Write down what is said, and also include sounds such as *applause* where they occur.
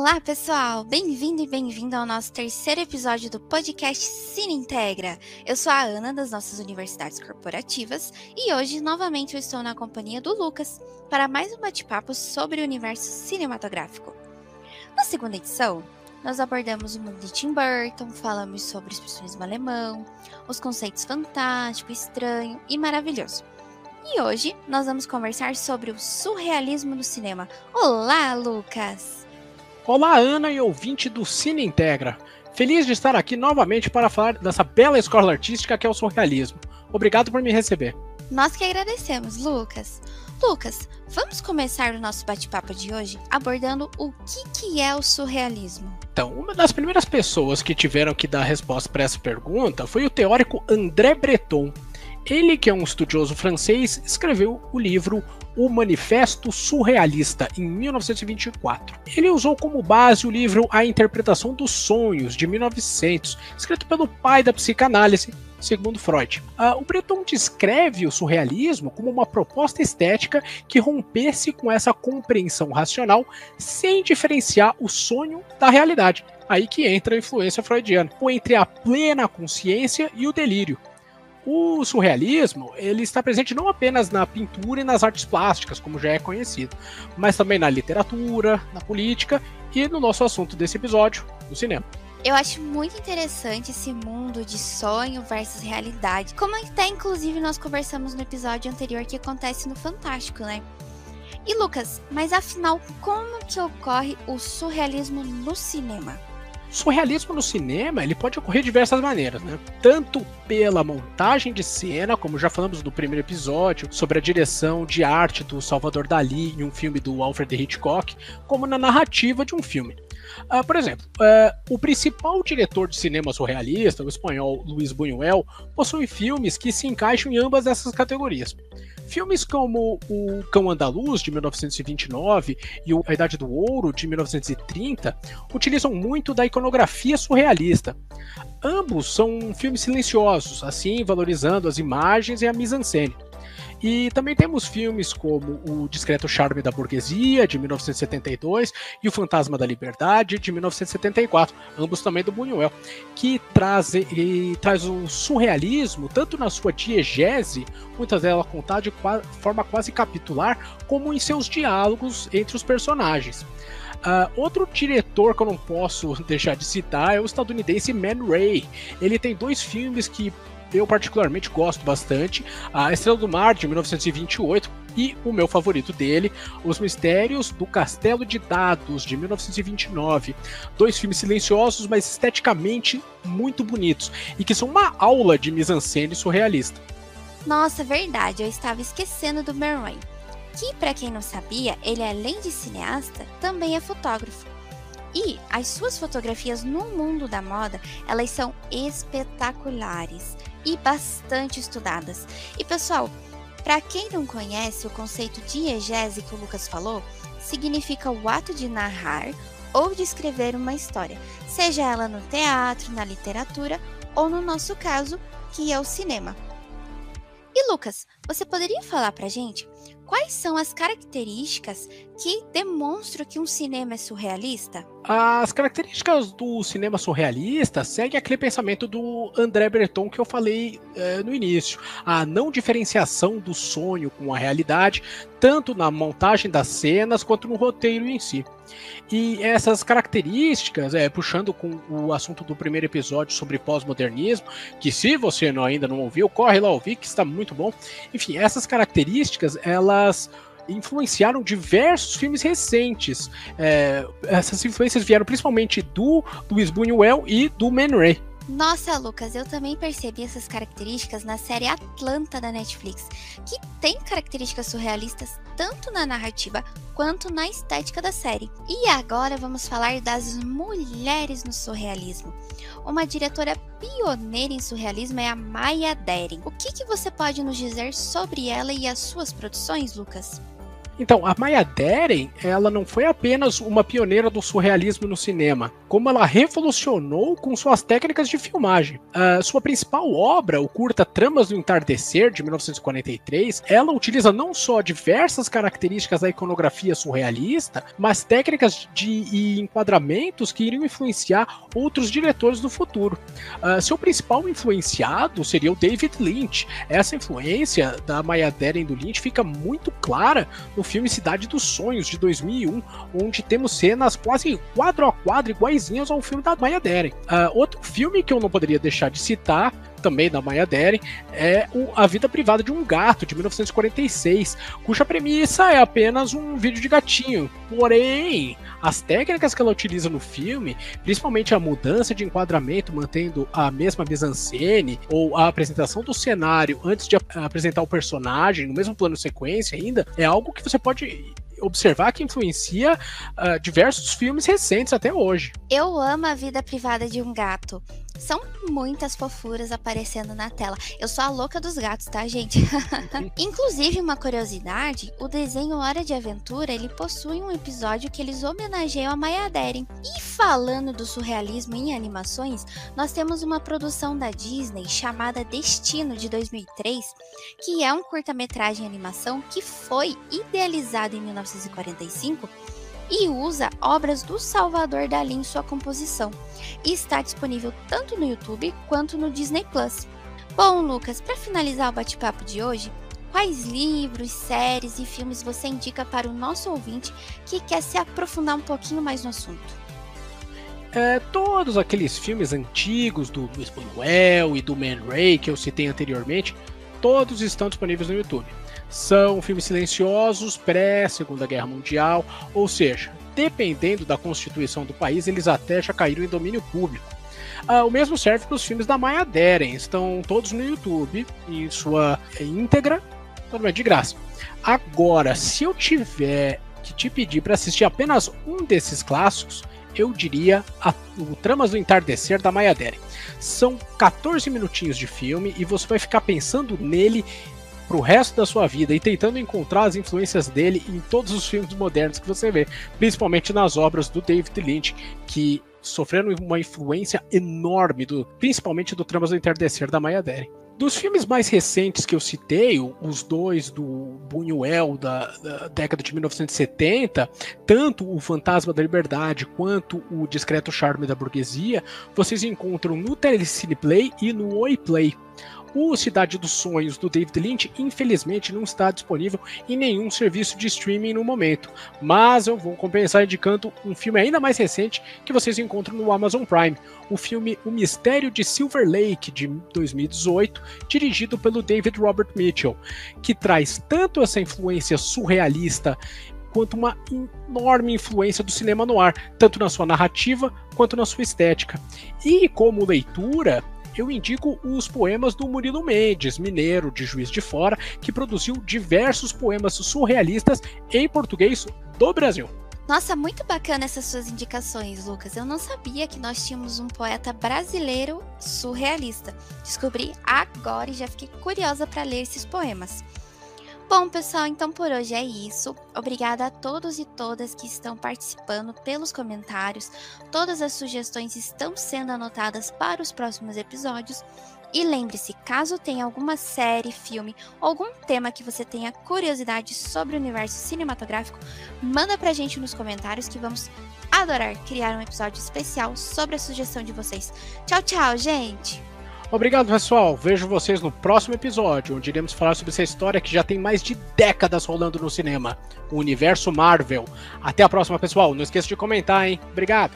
Olá, pessoal! Bem-vindo e bem-vinda ao nosso terceiro episódio do podcast Cine Integra. Eu sou a Ana das nossas universidades corporativas e hoje novamente eu estou na companhia do Lucas para mais um bate-papo sobre o universo cinematográfico. Na segunda edição, nós abordamos o mundo de Tim Burton, falamos sobre o expressionismo alemão, os conceitos fantástico, estranho e maravilhoso. E hoje nós vamos conversar sobre o surrealismo no cinema. Olá, Lucas! Olá, Ana e ouvinte do Cine Integra. Feliz de estar aqui novamente para falar dessa bela escola artística que é o surrealismo. Obrigado por me receber. Nós que agradecemos, Lucas. Lucas, vamos começar o nosso bate-papo de hoje abordando o que, que é o surrealismo. Então, uma das primeiras pessoas que tiveram que dar resposta para essa pergunta foi o teórico André Breton. Ele, que é um estudioso francês, escreveu o livro o Manifesto Surrealista, em 1924. Ele usou como base o livro A Interpretação dos Sonhos, de 1900, escrito pelo pai da psicanálise, segundo Freud. Uh, o Breton descreve o surrealismo como uma proposta estética que rompesse com essa compreensão racional sem diferenciar o sonho da realidade. Aí que entra a influência freudiana, ou entre a plena consciência e o delírio. O surrealismo ele está presente não apenas na pintura e nas artes plásticas, como já é conhecido, mas também na literatura, na política e no nosso assunto desse episódio, no cinema. Eu acho muito interessante esse mundo de sonho versus realidade, como até inclusive nós conversamos no episódio anterior que acontece no Fantástico, né? E Lucas, mas afinal, como que ocorre o surrealismo no cinema? Surrealismo no cinema ele pode ocorrer de diversas maneiras, né? Tanto pela montagem de cena, como já falamos no primeiro episódio, sobre a direção de arte do Salvador Dali em um filme do Alfred Hitchcock, como na narrativa de um filme. Uh, por exemplo, uh, o principal diretor de cinema surrealista, o espanhol Luiz Buñuel, possui filmes que se encaixam em ambas essas categorias. Filmes como O Cão Andaluz, de 1929, e A Idade do Ouro, de 1930, utilizam muito da iconografia surrealista. Ambos são filmes silenciosos, assim valorizando as imagens e a mise-en-scène. E também temos filmes como O Discreto Charme da Burguesia, de 1972, e O Fantasma da Liberdade, de 1974, ambos também do Buñuel, que traz, e, traz o surrealismo, tanto na sua diegese, muitas delas contadas de forma quase capitular, como em seus diálogos entre os personagens. Uh, outro diretor que eu não posso *laughs* deixar de citar é o estadunidense Man Ray. Ele tem dois filmes que eu particularmente gosto bastante. A Estrela do Mar, de 1928, e o meu favorito dele, Os Mistérios do Castelo de Dados, de 1929. Dois filmes silenciosos, mas esteticamente muito bonitos, e que são uma aula de mise-en-scène surrealista. Nossa, verdade, eu estava esquecendo do Merwin. Que, para quem não sabia, ele além de cineasta, também é fotógrafo. E as suas fotografias no mundo da moda, elas são espetaculares e bastante estudadas. E pessoal, para quem não conhece o conceito de diegese que o Lucas falou, significa o ato de narrar ou de escrever uma história, seja ela no teatro, na literatura ou no nosso caso, que é o cinema. E Lucas, você poderia falar pra gente quais são as características que demonstram que um cinema é surrealista? As características do cinema surrealista seguem aquele pensamento do André Breton que eu falei é, no início. A não diferenciação do sonho com a realidade, tanto na montagem das cenas quanto no roteiro em si. E essas características, é, puxando com o assunto do primeiro episódio sobre pós-modernismo, que se você não, ainda não ouviu, corre lá ouvir, que está muito bom. Enfim, essas características, elas influenciaram diversos filmes recentes. É, essas influências vieram principalmente do Luiz Buñuel e do Man Ray. Nossa, Lucas, eu também percebi essas características na série Atlanta da Netflix, que tem características surrealistas tanto na narrativa quanto na estética da série. E agora vamos falar das mulheres no surrealismo. Uma diretora pioneira em surrealismo é a Maya Deren. O que, que você pode nos dizer sobre ela e as suas produções, Lucas? Então, a Maya Deren, ela não foi apenas uma pioneira do surrealismo no cinema como ela revolucionou com suas técnicas de filmagem. Uh, sua principal obra, o curta Tramas do Entardecer, de 1943, ela utiliza não só diversas características da iconografia surrealista, mas técnicas de enquadramentos que iriam influenciar outros diretores do futuro. Uh, seu principal influenciado seria o David Lynch. Essa influência da Maya Deren do Lynch fica muito clara no filme Cidade dos Sonhos, de 2001, onde temos cenas quase quadro a quadro iguaizinhas ao filme da Maya Deren. Uh, outro filme que eu não poderia deixar de citar também da Maya Deren, é A Vida Privada de um Gato, de 1946, cuja premissa é apenas um vídeo de gatinho. Porém, as técnicas que ela utiliza no filme, principalmente a mudança de enquadramento, mantendo a mesma mise-en-scène, ou a apresentação do cenário antes de apresentar o personagem, no mesmo plano sequência ainda, é algo que você pode observar que influencia uh, diversos filmes recentes até hoje. Eu amo a vida privada de um gato. São muitas fofuras aparecendo na tela. Eu sou a louca dos gatos, tá, gente? *laughs* Inclusive, uma curiosidade, o desenho Hora de Aventura, ele possui um episódio que eles homenageiam a Maya Deren. E falando do surrealismo em animações, nós temos uma produção da Disney chamada Destino, de 2003, que é um curta-metragem animação que foi idealizado em 1945 e usa obras do Salvador Dali em sua composição. E está disponível tanto no YouTube quanto no Disney Plus. Bom, Lucas, para finalizar o bate-papo de hoje, quais livros, séries e filmes você indica para o nosso ouvinte que quer se aprofundar um pouquinho mais no assunto? É, todos aqueles filmes antigos do Luiz Buñuel e do Man Ray que eu citei anteriormente, todos estão disponíveis no YouTube são filmes silenciosos pré-Segunda Guerra Mundial, ou seja, dependendo da constituição do país, eles até já caíram em domínio público. Ah, o mesmo serve para os filmes da Maya Deren, estão todos no YouTube, em sua íntegra, totalmente de graça. Agora, se eu tiver que te pedir para assistir apenas um desses clássicos, eu diria a, o Tramas do Entardecer da Maya Deren. São 14 minutinhos de filme e você vai ficar pensando nele pro resto da sua vida e tentando encontrar as influências dele em todos os filmes modernos que você vê, principalmente nas obras do David Lynch, que sofreram uma influência enorme, do, principalmente do Tramas do Entardecer da Maya Deren. Dos filmes mais recentes que eu citei, os dois do Buñuel da, da, década de 1970, tanto o Fantasma da Liberdade quanto o Discreto Charme da Burguesia, vocês encontram no Telecine Play e no Oi Play. O Cidade dos Sonhos do David Lynch, infelizmente, não está disponível em nenhum serviço de streaming no momento, mas eu vou compensar indicando um filme ainda mais recente que vocês encontram no Amazon Prime, o filme O Mistério de Silver Lake de 2018, dirigido pelo David Robert Mitchell, que traz tanto essa influência surrealista quanto uma enorme influência do cinema no ar, tanto na sua narrativa quanto na sua estética. E como leitura, eu indico os poemas do Murilo Mendes, mineiro de Juiz de Fora, que produziu diversos poemas surrealistas em português do Brasil. Nossa, muito bacana essas suas indicações, Lucas. Eu não sabia que nós tínhamos um poeta brasileiro surrealista. Descobri agora e já fiquei curiosa para ler esses poemas. Bom, pessoal, então por hoje é isso. Obrigada a todos e todas que estão participando pelos comentários. Todas as sugestões estão sendo anotadas para os próximos episódios. E lembre-se, caso tenha alguma série, filme algum tema que você tenha curiosidade sobre o universo cinematográfico, manda pra gente nos comentários que vamos adorar criar um episódio especial sobre a sugestão de vocês. Tchau, tchau, gente! Obrigado, pessoal. Vejo vocês no próximo episódio, onde iremos falar sobre essa história que já tem mais de décadas rolando no cinema o universo Marvel. Até a próxima, pessoal. Não esqueça de comentar, hein? Obrigado.